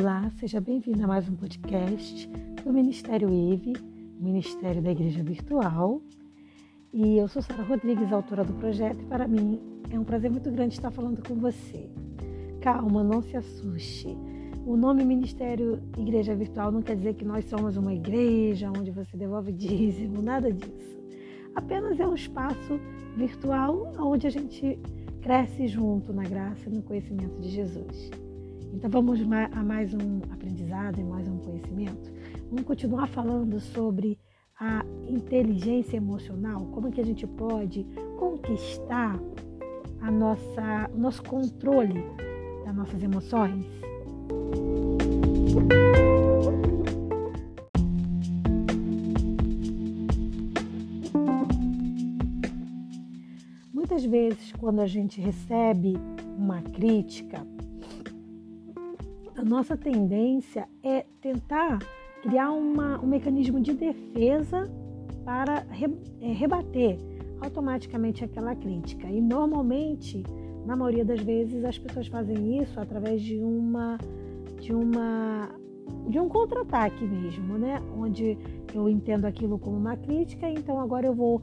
Olá, seja bem-vindo a mais um podcast do Ministério EVE, Ministério da Igreja Virtual. E eu sou Sara Rodrigues, autora do projeto, e para mim é um prazer muito grande estar falando com você. Calma, não se assuste. O nome Ministério Igreja Virtual não quer dizer que nós somos uma igreja onde você devolve dízimo, nada disso. Apenas é um espaço virtual onde a gente cresce junto na graça e no conhecimento de Jesus. Então vamos a mais um aprendizado e mais um conhecimento. Vamos continuar falando sobre a inteligência emocional, como é que a gente pode conquistar a nossa, o nosso controle das nossas emoções. Muitas vezes, quando a gente recebe uma crítica, a nossa tendência é tentar criar uma, um mecanismo de defesa para re, é, rebater automaticamente aquela crítica. E normalmente, na maioria das vezes, as pessoas fazem isso através de uma de uma de um contra-ataque mesmo, né? Onde eu entendo aquilo como uma crítica, então agora eu vou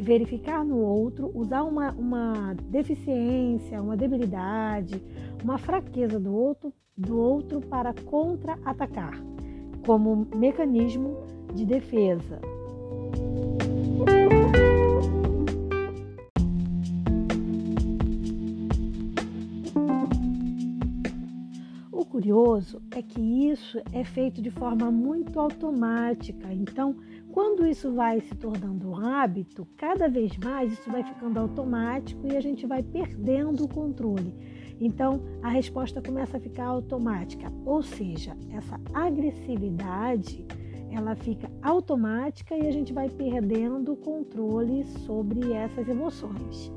verificar no outro, usar uma, uma deficiência, uma debilidade, uma fraqueza do outro, do outro para contra-atacar, como mecanismo de defesa. O curioso é que isso é feito de forma muito automática. Então, quando isso vai se tornando um hábito, cada vez mais isso vai ficando automático e a gente vai perdendo o controle. Então, a resposta começa a ficar automática, ou seja, essa agressividade ela fica automática e a gente vai perdendo o controle sobre essas emoções.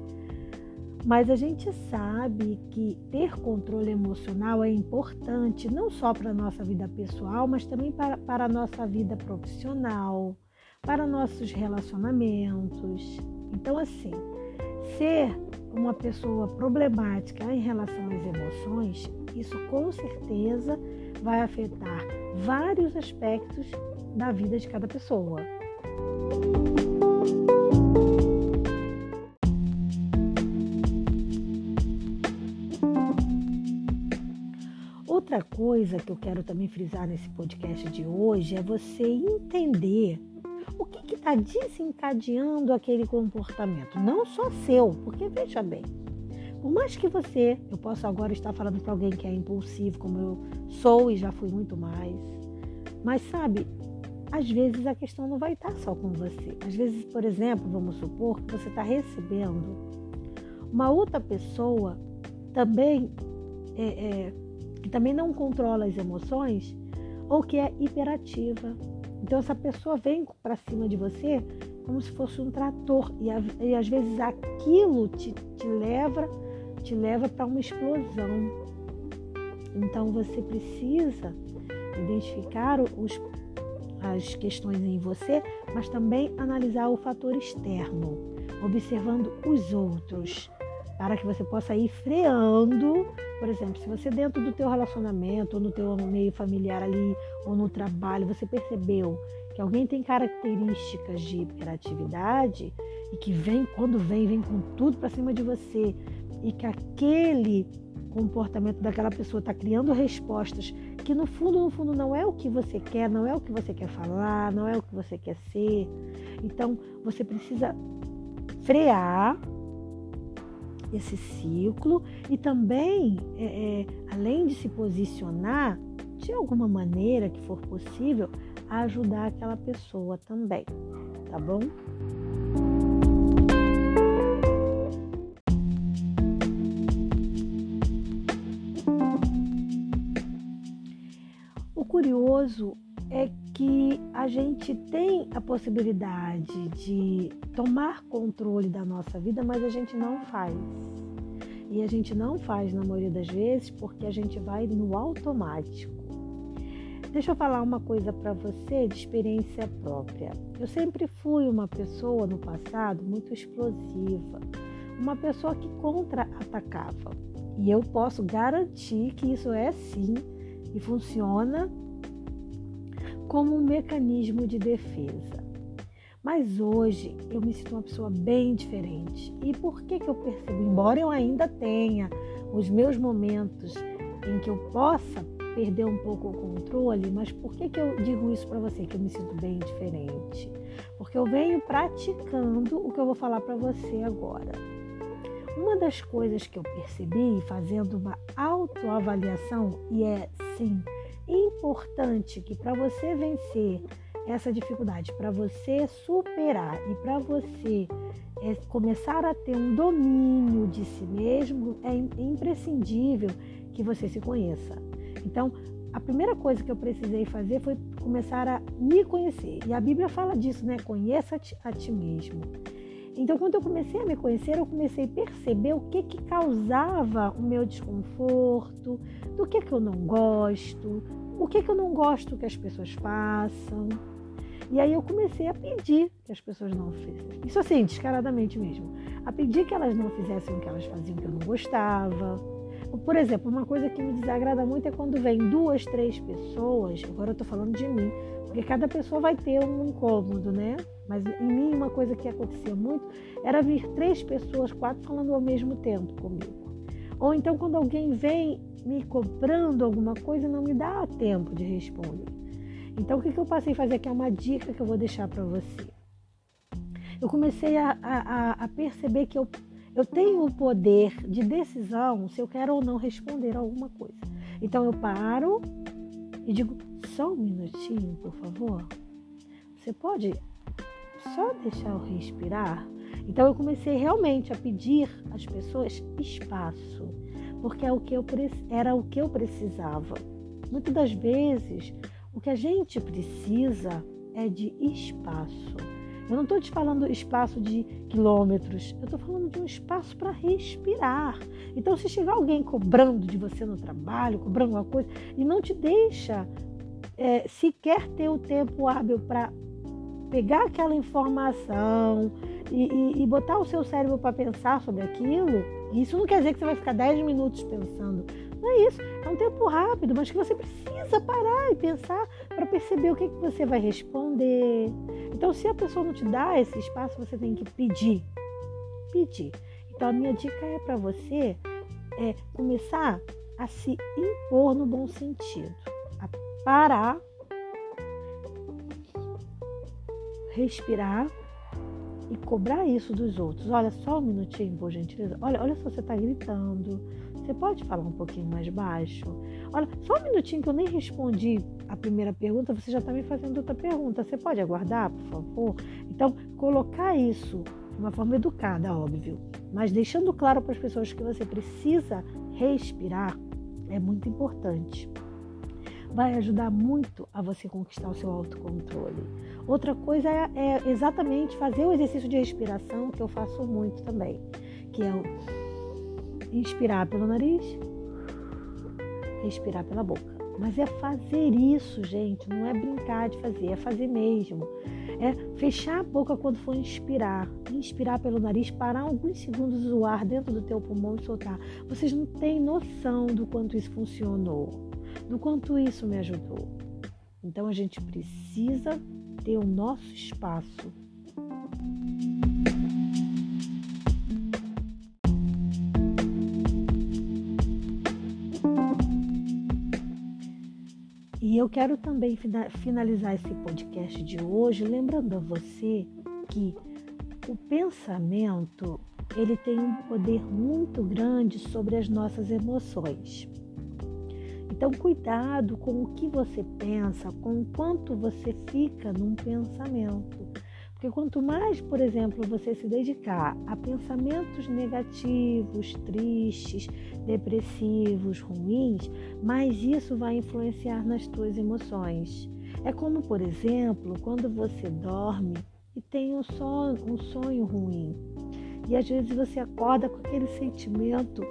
Mas a gente sabe que ter controle emocional é importante não só para a nossa vida pessoal, mas também para, para a nossa vida profissional, para nossos relacionamentos. Então, assim, ser uma pessoa problemática em relação às emoções, isso com certeza vai afetar vários aspectos da vida de cada pessoa. Outra coisa que eu quero também frisar nesse podcast de hoje é você entender o que está desencadeando aquele comportamento. Não só seu, porque veja bem, por mais que você, eu possa agora estar falando para alguém que é impulsivo, como eu sou e já fui muito mais, mas sabe, às vezes a questão não vai estar só com você. Às vezes, por exemplo, vamos supor que você está recebendo uma outra pessoa também é, é, que também não controla as emoções ou que é hiperativa então essa pessoa vem para cima de você como se fosse um trator e, e às vezes aquilo te, te leva te leva para uma explosão. Então você precisa identificar os, as questões em você, mas também analisar o fator externo, observando os outros, para que você possa ir freando por exemplo, se você dentro do teu relacionamento, ou no teu meio familiar ali, ou no trabalho, você percebeu que alguém tem características de hiperatividade e que vem, quando vem, vem com tudo para cima de você e que aquele comportamento daquela pessoa está criando respostas que no fundo, no fundo não é o que você quer, não é o que você quer falar, não é o que você quer ser. Então, você precisa frear esse ciclo e também, é, é, além de se posicionar, de alguma maneira que for possível, ajudar aquela pessoa também, tá bom? O curioso é que a gente tem a possibilidade de tomar controle da nossa vida, mas a gente não faz. E a gente não faz na maioria das vezes porque a gente vai no automático. Deixa eu falar uma coisa para você de experiência própria. Eu sempre fui uma pessoa no passado muito explosiva, uma pessoa que contra-atacava. E eu posso garantir que isso é sim e funciona como um mecanismo de defesa. Mas hoje eu me sinto uma pessoa bem diferente. E por que, que eu percebo? Embora eu ainda tenha os meus momentos em que eu possa perder um pouco o controle, mas por que, que eu digo isso para você, que eu me sinto bem diferente? Porque eu venho praticando o que eu vou falar para você agora. Uma das coisas que eu percebi fazendo uma autoavaliação, e é sim importante que para você vencer essa dificuldade, para você superar e para você é, começar a ter um domínio de si mesmo, é imprescindível que você se conheça. Então, a primeira coisa que eu precisei fazer foi começar a me conhecer. E a Bíblia fala disso, né? Conheça-te a ti mesmo. Então, quando eu comecei a me conhecer, eu comecei a perceber o que que causava o meu desconforto, do que que eu não gosto, o que que eu não gosto que as pessoas façam. E aí eu comecei a pedir que as pessoas não fizessem. Isso assim, descaradamente mesmo. A pedir que elas não fizessem o que elas faziam que eu não gostava por exemplo, uma coisa que me desagrada muito é quando vem duas, três pessoas, agora eu estou falando de mim, porque cada pessoa vai ter um incômodo, né? Mas em mim, uma coisa que acontecia muito era vir três pessoas, quatro, falando ao mesmo tempo comigo. Ou então, quando alguém vem me cobrando alguma coisa, não me dá tempo de responder. Então, o que, que eu passei a fazer? Que é uma dica que eu vou deixar para você. Eu comecei a, a, a perceber que eu eu tenho o poder de decisão se eu quero ou não responder alguma coisa. Então eu paro e digo: só um minutinho, por favor. Você pode só deixar eu respirar? Então eu comecei realmente a pedir às pessoas espaço, porque é o que eu, era o que eu precisava. Muitas das vezes, o que a gente precisa é de espaço. Eu não estou te falando espaço de quilômetros, eu estou falando de um espaço para respirar. Então, se chegar alguém cobrando de você no trabalho, cobrando alguma coisa, e não te deixa é, sequer ter o tempo hábil para pegar aquela informação e, e, e, botar o seu cérebro para pensar sobre aquilo, isso não quer dizer que você vai ficar 10 minutos pensando. Não é isso, é um tempo rápido, mas que você precisa parar e pensar para perceber o que, que você vai responder. Então, se a pessoa não te dá esse espaço, você tem que pedir. Pedir. Então, a minha dica é para você é começar a se impor no bom sentido, a parar, respirar e cobrar isso dos outros. Olha só um minutinho, por gentileza. Olha, olha se você está gritando. Você pode falar um pouquinho mais baixo? Olha, só um minutinho que eu nem respondi a primeira pergunta, você já está me fazendo outra pergunta. Você pode aguardar, por favor? Então, colocar isso de uma forma educada, óbvio, mas deixando claro para as pessoas que você precisa respirar é muito importante. Vai ajudar muito a você conquistar o seu autocontrole. Outra coisa é, é exatamente fazer o exercício de respiração, que eu faço muito também, que é inspirar pelo nariz, respirar pela boca. Mas é fazer isso, gente, não é brincar de fazer, é fazer mesmo. É fechar a boca quando for inspirar, inspirar pelo nariz, parar alguns segundos o ar dentro do teu pulmão e soltar. Vocês não têm noção do quanto isso funcionou, do quanto isso me ajudou. Então a gente precisa ter o nosso espaço E eu quero também finalizar esse podcast de hoje lembrando a você que o pensamento ele tem um poder muito grande sobre as nossas emoções. Então, cuidado com o que você pensa, com quanto você fica num pensamento. Porque quanto mais, por exemplo, você se dedicar a pensamentos negativos, tristes, depressivos, ruins, mais isso vai influenciar nas tuas emoções. É como, por exemplo, quando você dorme e tem um sonho, um sonho ruim. E às vezes você acorda com aquele sentimento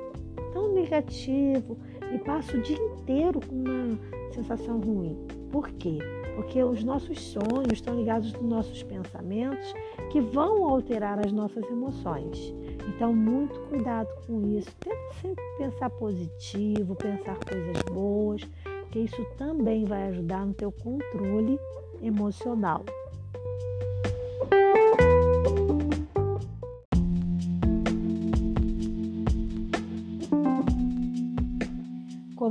tão negativo e passa o dia inteiro com uma sensação ruim. Por quê? porque os nossos sonhos estão ligados nos nossos pensamentos que vão alterar as nossas emoções. Então, muito cuidado com isso. Tenta sempre pensar positivo, pensar coisas boas, porque isso também vai ajudar no teu controle emocional.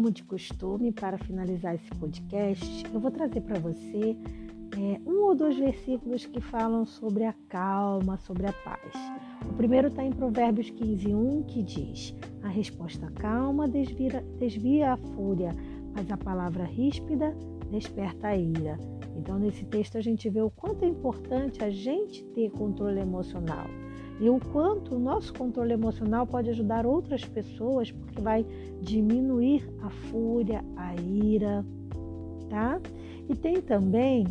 Como de costume, para finalizar esse podcast, eu vou trazer para você é, um ou dois versículos que falam sobre a calma, sobre a paz. O primeiro está em Provérbios 15, 1, que diz: A resposta calma desvia, desvia a fúria, mas a palavra ríspida desperta a ira. Então, nesse texto, a gente vê o quanto é importante a gente ter controle emocional e o quanto o nosso controle emocional pode ajudar outras pessoas, porque vai diminuir a fúria, a ira, tá? E tem também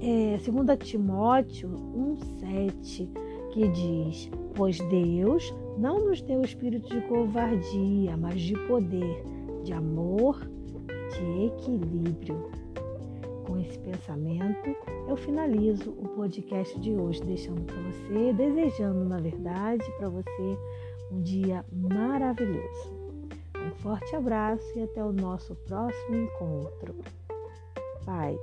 é, 2 Timóteo 1,7, que diz: Pois Deus não nos deu espírito de covardia, mas de poder, de amor de equilíbrio. Com esse pensamento, eu finalizo o podcast de hoje, deixando para você, desejando, na verdade, para você um dia maravilhoso. Um forte abraço e até o nosso próximo encontro. Paz.